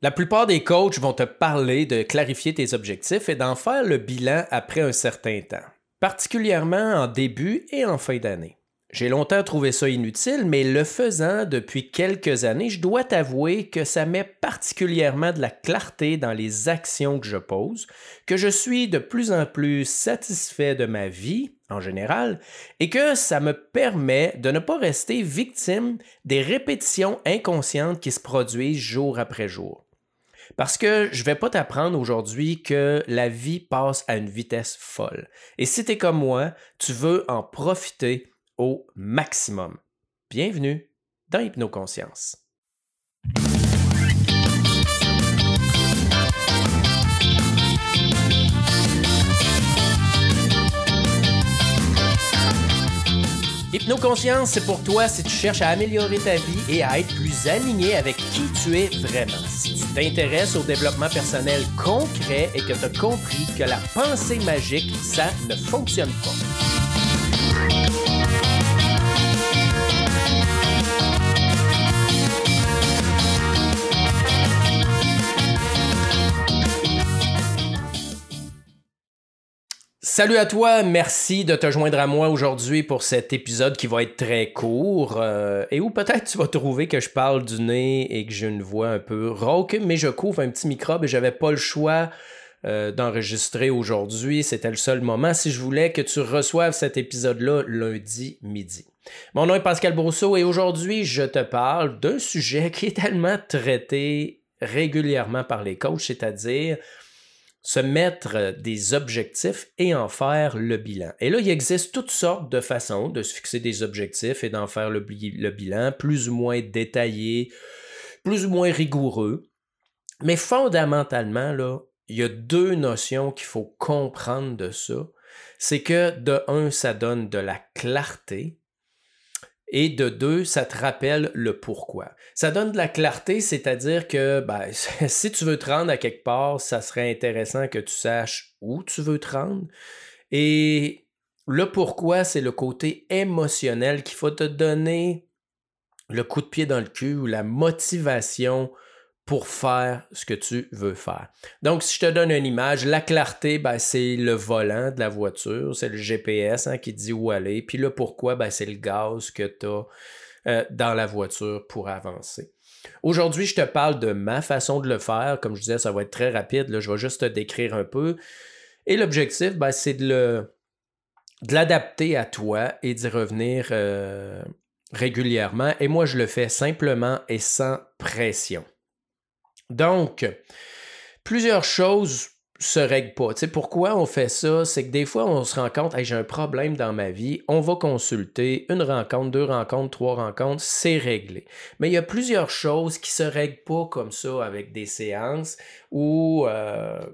La plupart des coachs vont te parler de clarifier tes objectifs et d'en faire le bilan après un certain temps, particulièrement en début et en fin d'année. J'ai longtemps trouvé ça inutile, mais le faisant depuis quelques années, je dois t'avouer que ça met particulièrement de la clarté dans les actions que je pose, que je suis de plus en plus satisfait de ma vie en général, et que ça me permet de ne pas rester victime des répétitions inconscientes qui se produisent jour après jour. Parce que je ne vais pas t'apprendre aujourd'hui que la vie passe à une vitesse folle. Et si tu es comme moi, tu veux en profiter au maximum. Bienvenue dans Hypnoconscience. Hypnoconscience, c'est pour toi si tu cherches à améliorer ta vie et à être plus aligné avec qui tu es vraiment. Si tu t'intéresses au développement personnel concret et que tu as compris que la pensée magique, ça ne fonctionne pas. Salut à toi, merci de te joindre à moi aujourd'hui pour cet épisode qui va être très court euh, et où peut-être tu vas trouver que je parle du nez et que j'ai une voix un peu rauque, mais je couvre un petit microbe et j'avais pas le choix euh, d'enregistrer aujourd'hui, c'était le seul moment si je voulais que tu reçoives cet épisode-là lundi midi. Mon nom est Pascal Brousseau et aujourd'hui je te parle d'un sujet qui est tellement traité régulièrement par les coachs, c'est-à-dire se mettre des objectifs et en faire le bilan. Et là, il existe toutes sortes de façons de se fixer des objectifs et d'en faire le, bilan, plus ou moins détaillé, plus ou moins rigoureux. Mais fondamentalement, là, il y a deux notions qu'il faut comprendre de ça. C'est que de un, ça donne de la clarté et de deux, ça te rappelle le pourquoi. Ça donne de la clarté, c'est-à-dire que ben, si tu veux te rendre à quelque part, ça serait intéressant que tu saches où tu veux te rendre. Et le pourquoi, c'est le côté émotionnel qu'il faut te donner le coup de pied dans le cul ou la motivation pour faire ce que tu veux faire. Donc, si je te donne une image, la clarté, ben, c'est le volant de la voiture, c'est le GPS hein, qui dit où aller. Puis le pourquoi, ben, c'est le gaz que tu as euh, dans la voiture pour avancer. Aujourd'hui, je te parle de ma façon de le faire. Comme je disais, ça va être très rapide. Là, je vais juste te décrire un peu. Et l'objectif, ben, c'est de, de l'adapter à toi et d'y revenir euh, régulièrement. Et moi, je le fais simplement et sans pression. Donc, plusieurs choses se règlent pas. Tu sais, pourquoi on fait ça? C'est que des fois, on se rend compte, j'ai un problème dans ma vie, on va consulter une rencontre, deux rencontres, trois rencontres, c'est réglé. Mais il y a plusieurs choses qui se règlent pas comme ça avec des séances ou euh,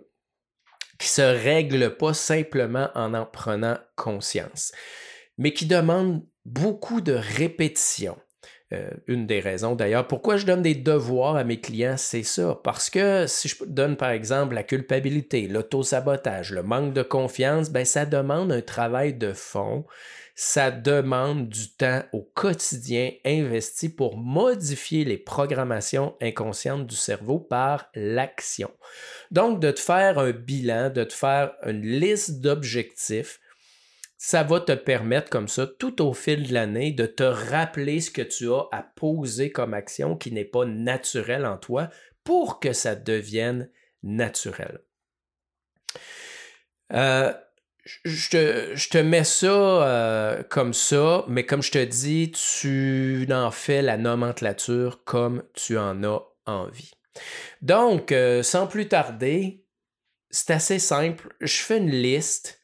qui se règlent pas simplement en en prenant conscience, mais qui demandent beaucoup de répétition. Euh, une des raisons d'ailleurs. Pourquoi je donne des devoirs à mes clients, c'est ça. Parce que si je donne par exemple la culpabilité, l'auto-sabotage, le manque de confiance, ben, ça demande un travail de fond. Ça demande du temps au quotidien investi pour modifier les programmations inconscientes du cerveau par l'action. Donc, de te faire un bilan, de te faire une liste d'objectifs, ça va te permettre comme ça, tout au fil de l'année, de te rappeler ce que tu as à poser comme action qui n'est pas naturel en toi pour que ça devienne naturel. Euh, je, te, mets ça euh, comme ça, mais comme je te dis, tu en fais la nomenclature comme tu en as envie. Donc, euh, sans plus tarder, c'est assez simple. Je fais une liste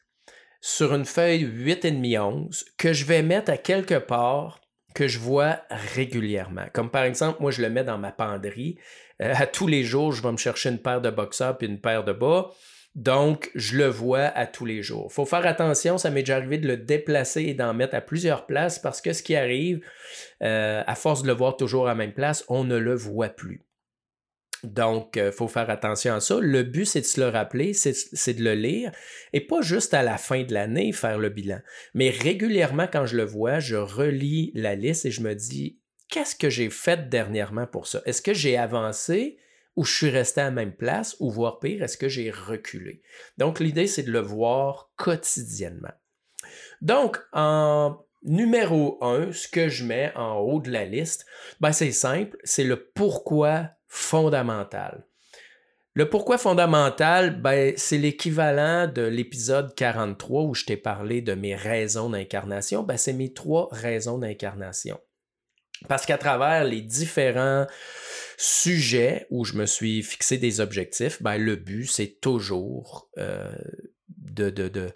sur une feuille 8,5-11 que je vais mettre à quelque part que je vois régulièrement. Comme par exemple, moi, je le mets dans ma penderie. Euh, à tous les jours, je vais me chercher une paire de boxers puis une paire de bas. Donc, je le vois à tous les jours. Il faut faire attention, ça m'est déjà arrivé de le déplacer et d'en mettre à plusieurs places parce que ce qui arrive, euh, à force de le voir toujours à la même place, on ne le voit plus. Donc, il euh, faut faire attention à ça. Le but, c'est de se le rappeler, c'est de le lire, et pas juste à la fin de l'année faire le bilan. Mais régulièrement, quand je le vois, je relis la liste et je me dis, qu'est-ce que j'ai fait dernièrement pour ça? Est-ce que j'ai avancé ou je suis resté à la même place, ou voire pire, est-ce que j'ai reculé? Donc, l'idée, c'est de le voir quotidiennement. Donc, en numéro un, ce que je mets en haut de la liste, ben c'est simple, c'est le pourquoi fondamental. Le pourquoi fondamental, ben, c'est l'équivalent de l'épisode 43 où je t'ai parlé de mes raisons d'incarnation. Ben, c'est mes trois raisons d'incarnation. Parce qu'à travers les différents sujets où je me suis fixé des objectifs, ben, le but, c'est toujours euh, de,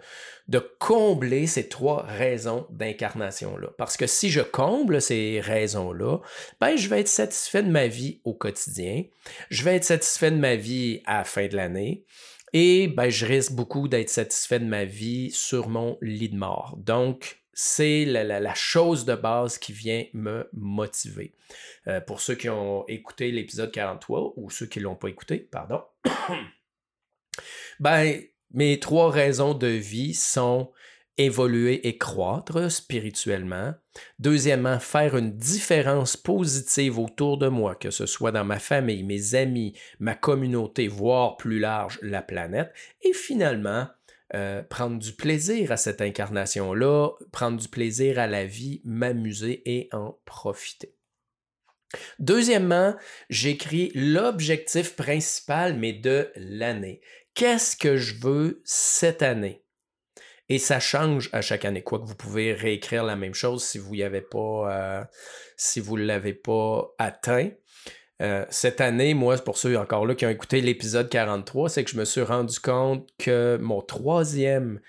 combler ces trois raisons d'incarnation-là. Parce que si je comble ces raisons-là, ben, je vais être satisfait de ma vie au quotidien, je vais être satisfait de ma vie à la fin de l'année, et ben, je risque beaucoup d'être satisfait de ma vie sur mon lit de mort. Donc, c'est la, chose de base qui vient me motiver. Euh, pour ceux qui ont écouté l'épisode 43 ou ceux qui ne l'ont pas écouté, pardon, ben, mes trois raisons de vie sont évoluer et croître spirituellement. Deuxièmement, faire une différence positive autour de moi, que ce soit dans ma famille, mes amis, ma communauté, voire plus large, la planète. Et finalement, euh, prendre du plaisir à cette incarnation-là, prendre du plaisir à la vie, m'amuser et en profiter. Deuxièmement, j'écris l'objectif principal, mais de l'année qu'est-ce que je veux cette année? Et ça change à chaque année. Quoique vous pouvez réécrire la même chose si vous pas, euh, si l'avez pas atteint. Euh, cette année, moi, pour ceux encore là qui ont écouté l'épisode 43, c'est que je me suis rendu compte que mon troisième,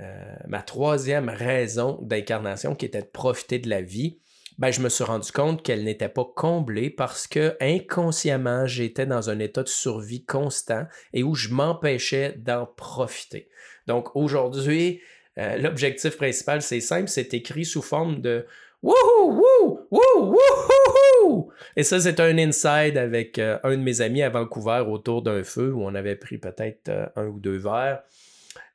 euh, ma troisième raison d'incarnation, qui était de profiter de la vie, ben, je me suis rendu compte qu'elle n'était pas comblée parce que inconsciemment, j'étais dans un état de survie constant et où je m'empêchais d'en profiter. Donc aujourd'hui, euh, l'objectif principal, c'est simple, c'est écrit sous forme de Wouhou, wouhou, wouhou, wouhou! Et ça, c'est un inside avec euh, un de mes amis à Vancouver autour d'un feu où on avait pris peut-être euh, un ou deux verres.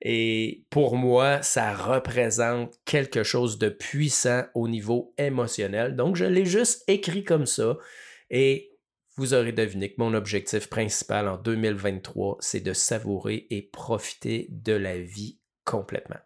Et pour moi, ça représente quelque chose de puissant au niveau émotionnel. Donc, je l'ai juste écrit comme ça. Et vous aurez deviné que mon objectif principal en 2023, c'est de savourer et profiter de la vie complètement.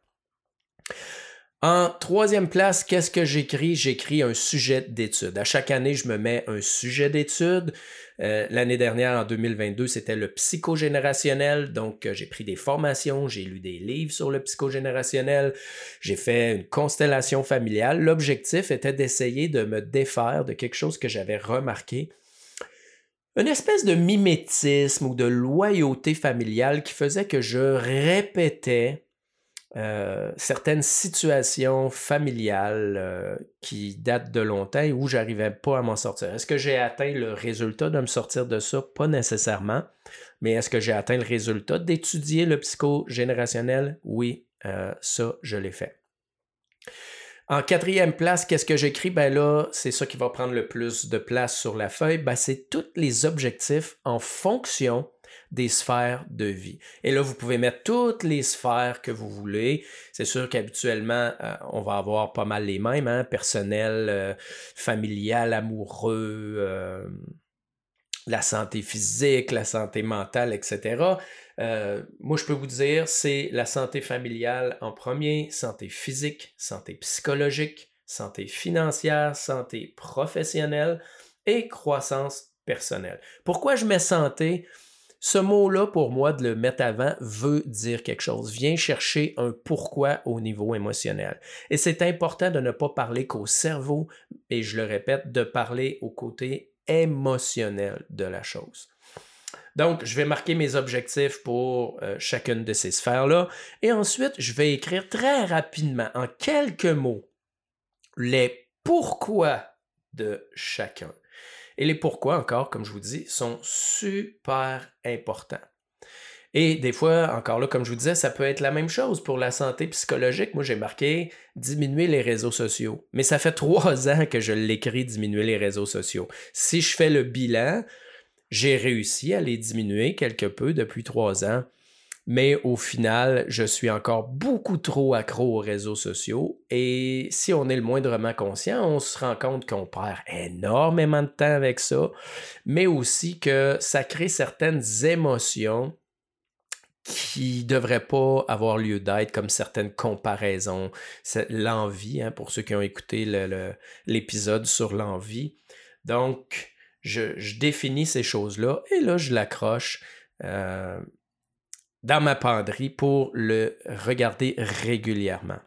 En troisième place, qu'est-ce que j'écris? J'écris un sujet d'étude. À chaque année, je me mets un sujet d'étude. Euh, l'année dernière, en 2022, c'était le psychogénérationnel. Donc, euh, j'ai pris des formations, j'ai lu des livres sur le psychogénérationnel, j'ai fait une constellation familiale. L'objectif était d'essayer de me défaire de quelque chose que j'avais remarqué. Une espèce de mimétisme ou de loyauté familiale qui faisait que je répétais euh, certaines situations familiales euh, qui datent de longtemps et où j'arrivais pas à m'en sortir. Est-ce que j'ai atteint le résultat de me sortir de ça? Pas nécessairement. Mais est-ce que j'ai atteint le résultat d'étudier le psychogénérationnel? Oui, euh, ça, je l'ai fait. En quatrième place, qu'est-ce que j'écris? Ben là, c'est ça qui va prendre le plus de place sur la feuille. Ben, c'est tous les objectifs en fonction des sphères de vie. Et là, vous pouvez mettre toutes les sphères que vous voulez. C'est sûr qu'habituellement, euh, on va avoir pas mal les mêmes, hein? personnel, euh, familial, amoureux, euh, la santé physique, la santé mentale, etc. moi, je peux vous dire, c'est la santé familiale en premier, santé physique, santé psychologique, santé financière, santé professionnelle et croissance personnelle. Pourquoi je mets santé? Ce mot-là, pour moi, de le mettre avant, veut dire quelque chose. Viens chercher un pourquoi au niveau émotionnel. Et c'est important de ne pas parler qu'au cerveau, et je le répète, de parler au côté émotionnel de la chose. Donc, je vais marquer mes objectifs pour euh, chacune de ces sphères-là. Et ensuite, je vais écrire très rapidement, en quelques mots, les pourquoi de chacun. Et les pourquoi, encore, comme je vous dis, sont super importants. Et des fois, encore là, comme je vous disais, ça peut être la même chose pour la santé psychologique. Moi, j'ai marqué diminuer les réseaux sociaux. Mais ça fait trois ans que je l'écris, diminuer les réseaux sociaux. Si je fais le bilan, j'ai réussi à les diminuer quelque peu depuis trois ans. Mais au final, je suis encore beaucoup trop accro aux réseaux sociaux et si on est le moindrement conscient, on se rend compte qu'on perd énormément de temps avec ça, mais aussi que ça crée certaines émotions qui ne devraient pas avoir lieu d'être, comme certaines comparaisons, l'envie, hein, pour ceux qui ont écouté l'épisode sur l'envie. Donc, je, définis ces choses-là et là, je l'accroche. Euh, dans ma penderie pour le regarder régulièrement.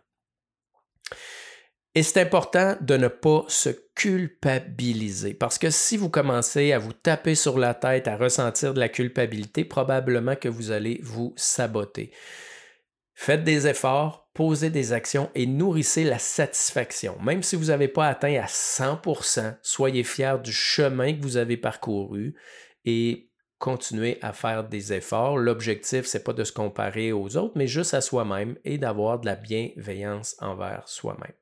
Et c'est important de ne pas se culpabiliser parce que si vous commencez à vous taper sur la tête, à ressentir de la culpabilité, probablement que vous allez vous saboter. Faites des efforts, posez des actions et nourrissez la satisfaction. Même si vous n'avez pas atteint à 100%, soyez fiers du chemin que vous avez parcouru et continuer à faire des efforts. L'objectif, c'est pas de se comparer aux autres, mais juste à soi-même et d'avoir de la bienveillance envers soi-même.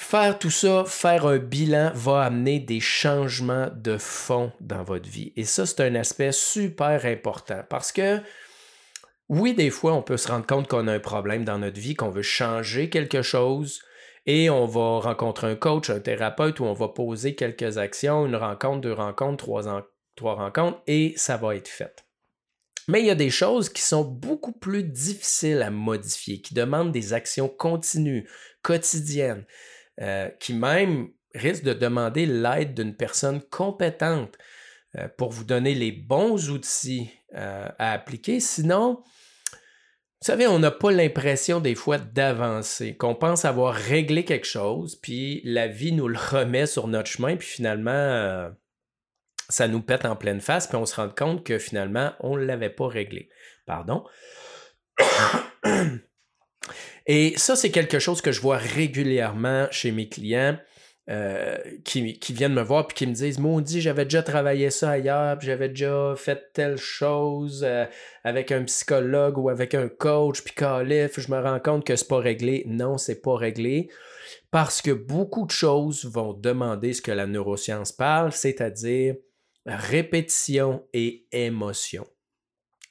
Faire tout ça, faire un bilan va amener des changements de fond dans votre vie. Et ça, c'est un aspect super important parce que oui, des fois, on peut se rendre compte qu'on a un problème dans notre vie, qu'on veut changer quelque chose, et on va rencontrer un coach, un thérapeute, où on va poser quelques actions, une rencontre, deux rencontres, trois, trois rencontres et ça va être fait. Mais il y a des choses qui sont beaucoup plus difficiles à modifier, qui demandent des actions continues, quotidiennes, euh, qui même risquent de demander l'aide d'une personne compétente euh, pour vous donner les bons outils euh, à appliquer. Sinon, vous savez, on n'a pas l'impression des fois d'avancer, qu'on pense avoir réglé quelque chose, puis la vie nous le remet sur notre chemin, puis finalement, ça nous pète en pleine face, puis on se rend compte que finalement, on ne l'avait pas réglé. Pardon? Et ça, c'est quelque chose que je vois régulièrement chez mes clients euh, qui, viennent me voir puis qui me disent Maudit, j'avais déjà travaillé ça ailleurs, j'avais déjà fait telle chose euh, avec un psychologue ou avec un coach, puis calif, je me rends compte que c'est pas réglé. Non, c'est pas réglé parce que beaucoup de choses vont demander ce que la neuroscience parle, c'est-à-dire répétition et émotion.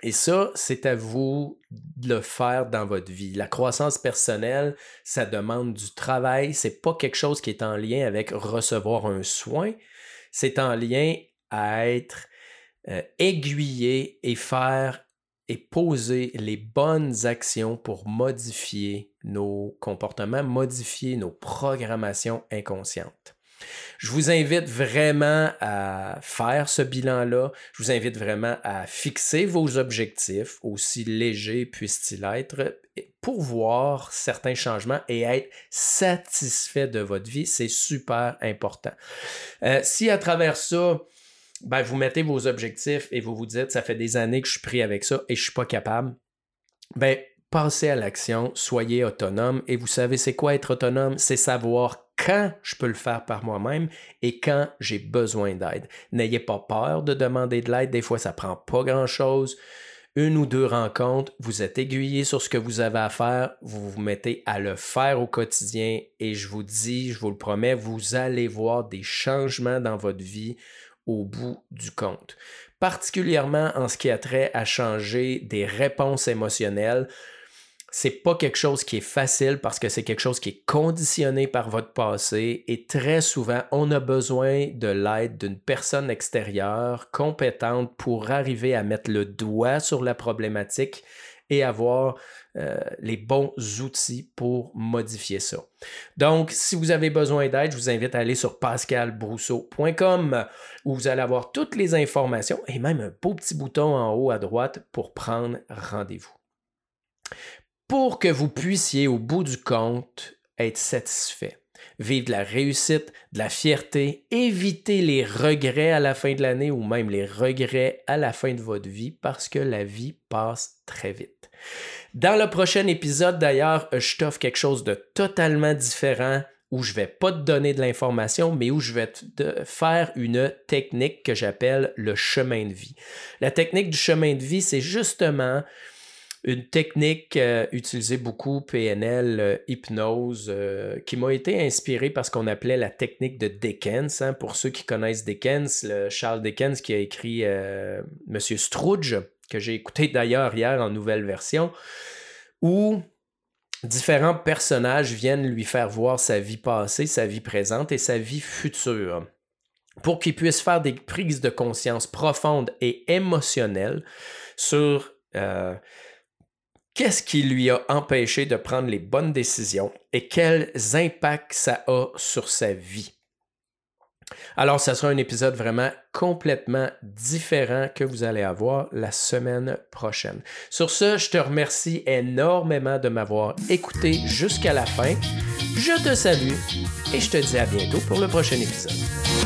Et ça, c'est à vous de le faire dans votre vie. La croissance personnelle, ça demande du travail. C'est pas quelque chose qui est en lien avec recevoir un soin. C'est en lien à être euh, aiguillé et faire et poser les bonnes actions pour modifier nos comportements, modifier nos programmations inconscientes. Je vous invite vraiment à faire ce bilan-là. Je vous invite vraiment à fixer vos objectifs, aussi légers puissent-ils être, pour voir certains changements et être satisfait de votre vie. C'est super important. Euh, si à travers ça, ben, vous mettez vos objectifs et vous vous dites, ça fait des années que je suis pris avec ça et je ne suis pas capable, ben, passez à l'action, soyez autonome. Et vous savez, c'est quoi être autonome? C'est savoir quand je peux le faire par moi-même et quand j'ai besoin d'aide. N'ayez pas peur de demander de l'aide. Des fois, ça prend pas grand-chose. Une ou deux rencontres, vous êtes aiguillé sur ce que vous avez à faire, vous vous mettez à le faire au quotidien et je vous dis, je vous le promets, vous allez voir des changements dans votre vie au bout du compte. Particulièrement en ce qui a trait à changer des réponses émotionnelles c'est pas quelque chose qui est facile parce que c'est quelque chose qui est conditionné par votre passé et très souvent, on a besoin de l'aide d'une personne extérieure compétente pour arriver à mettre le doigt sur la problématique et avoir euh, les bons outils pour modifier ça. Donc, si vous avez besoin d'aide, je vous invite à aller sur pascalbrousseau.com où vous allez avoir toutes les informations et même un beau petit bouton en haut à droite pour prendre rendez-vous pour que vous puissiez, au bout du compte, être satisfait. Vivre de la réussite, de la fierté, éviter les regrets à la fin de l'année ou même les regrets à la fin de votre vie parce que la vie passe très vite. Dans le prochain épisode, d'ailleurs, je t'offre quelque chose de totalement différent où je vais pas te donner de l'information, mais où je vais te faire une technique que j'appelle le chemin de vie. La technique du chemin de vie, c'est justement une technique euh, utilisée beaucoup, PNL, euh, hypnose, euh, qui m'a été inspirée par ce qu'on appelait la technique de Dickens. Hein. Pour ceux qui connaissent Dickens, Charles Dickens qui a écrit Monsieur Scrooge, que j'ai écouté d'ailleurs hier en nouvelle version, où différents personnages viennent lui faire voir sa vie passée, sa vie présente et sa vie future pour qu'il puisse faire des prises de conscience profondes et émotionnelles sur qu'est-ce qui lui a empêché de prendre les bonnes décisions et quels impacts ça a sur sa vie? Alors, ce sera un épisode vraiment complètement différent que vous allez avoir la semaine prochaine. Sur ce, je te remercie énormément de m'avoir écouté jusqu'à la fin. Je te salue et je te dis à bientôt pour le prochain épisode.